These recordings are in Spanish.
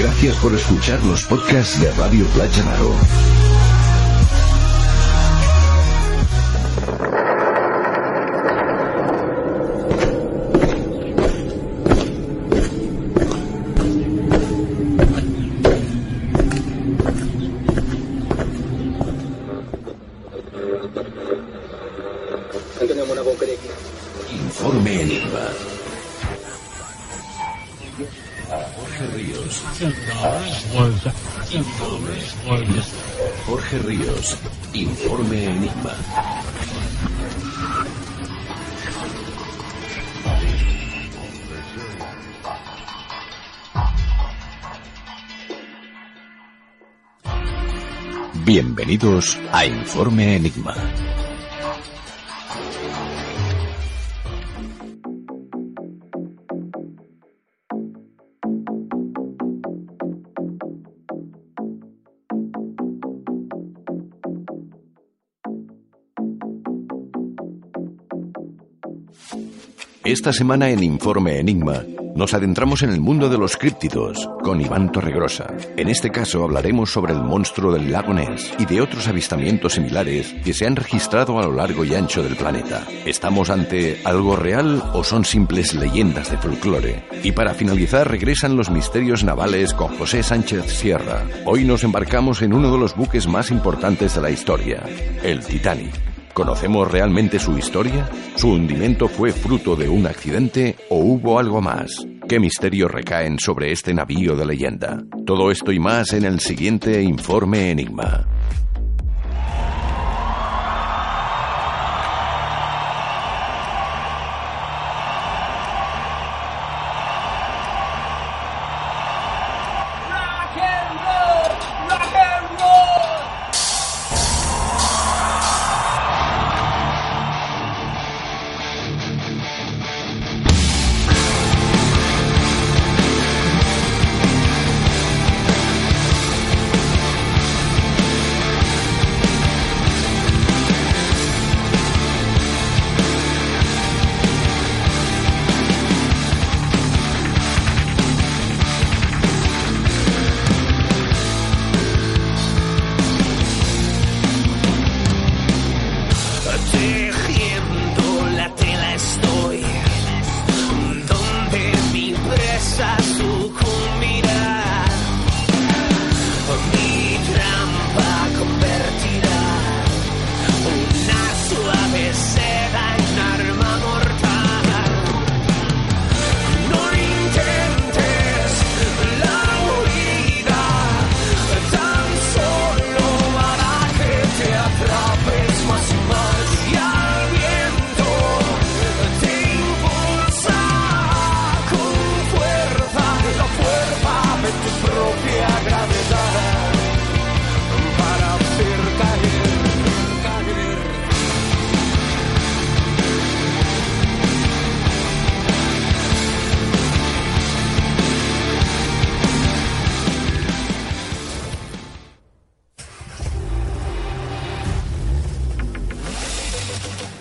Gracias por escuchar los podcasts de Radio Playa Naro. Informe Enigma. Jorge Ríos. Jorge Ríos. Informe Enigma. Bienvenidos a Informe Enigma. Esta semana en Informe Enigma nos adentramos en el mundo de los críptidos con Iván Torregrosa. En este caso hablaremos sobre el monstruo del lago Ness y de otros avistamientos similares que se han registrado a lo largo y ancho del planeta. ¿Estamos ante algo real o son simples leyendas de folclore? Y para finalizar regresan los misterios navales con José Sánchez Sierra. Hoy nos embarcamos en uno de los buques más importantes de la historia, el Titanic. ¿Conocemos realmente su historia? ¿Su hundimiento fue fruto de un accidente o hubo algo más? ¿Qué misterios recaen sobre este navío de leyenda? Todo esto y más en el siguiente informe Enigma.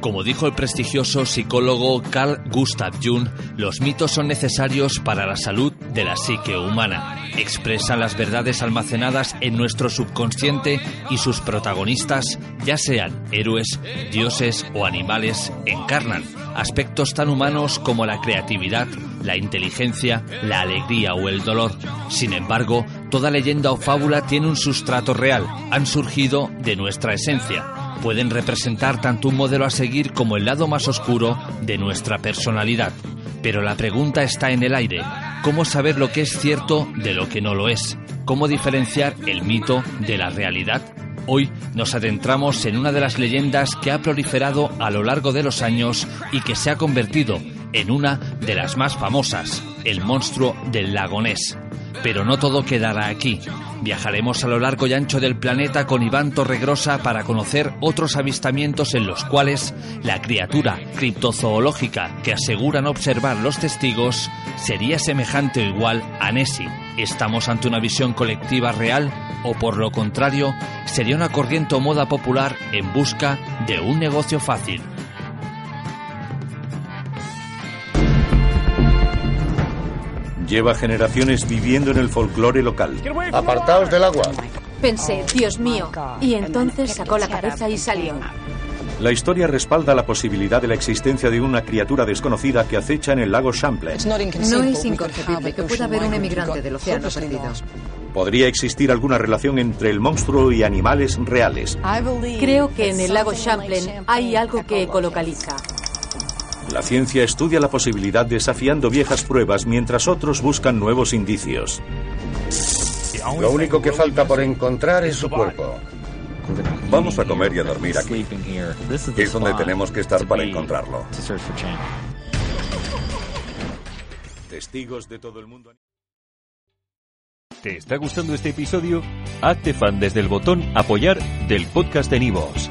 Como dijo el prestigioso psicólogo Carl Gustav Jung, los mitos son necesarios para la salud de la psique humana. Expresan las verdades almacenadas en nuestro subconsciente y sus protagonistas, ya sean héroes, dioses o animales, encarnan aspectos tan humanos como la creatividad, la inteligencia, la alegría o el dolor. Sin embargo, toda leyenda o fábula tiene un sustrato real, han surgido de nuestra esencia pueden representar tanto un modelo a seguir como el lado más oscuro de nuestra personalidad. Pero la pregunta está en el aire. ¿Cómo saber lo que es cierto de lo que no lo es? ¿Cómo diferenciar el mito de la realidad? Hoy nos adentramos en una de las leyendas que ha proliferado a lo largo de los años y que se ha convertido en una de las más famosas, el monstruo del lago Ness. Pero no todo quedará aquí. Viajaremos a lo largo y ancho del planeta con Iván Torregrosa para conocer otros avistamientos en los cuales la criatura criptozoológica que aseguran observar los testigos sería semejante o igual a Nessie. ¿Estamos ante una visión colectiva real o por lo contrario sería una corriente o moda popular en busca de un negocio fácil? Lleva generaciones viviendo en el folclore local. Apartaos del agua. Pensé, Dios mío. Y entonces sacó la cabeza y salió. La historia respalda la posibilidad de la existencia de una criatura desconocida que acecha en el lago Champlain. No es inconcebible que pueda haber un emigrante del océano perdido. ¿Podría existir alguna relación entre el monstruo y animales reales? Creo que en el lago Champlain hay algo que ecolocaliza. La ciencia estudia la posibilidad desafiando viejas pruebas mientras otros buscan nuevos indicios. Lo único que falta por encontrar es su cuerpo. Vamos a comer y a dormir aquí. Es donde tenemos que estar para encontrarlo. Testigos de todo el mundo. ¿Te está gustando este episodio? Hazte fan desde el botón Apoyar del podcast de Nivos.